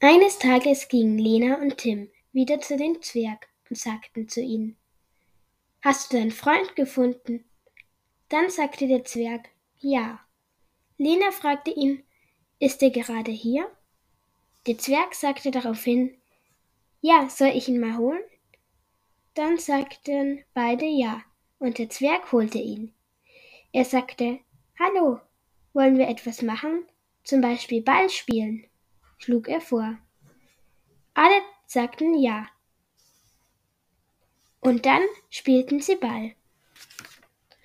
Eines Tages gingen Lena und Tim wieder zu dem Zwerg und sagten zu ihm Hast du deinen Freund gefunden? Dann sagte der Zwerg Ja. Lena fragte ihn Ist er gerade hier? Der Zwerg sagte daraufhin Ja, soll ich ihn mal holen? Dann sagten beide Ja, und der Zwerg holte ihn. Er sagte Hallo, wollen wir etwas machen? Zum Beispiel Ball spielen, schlug er vor. Alle sagten ja. Und dann spielten sie Ball.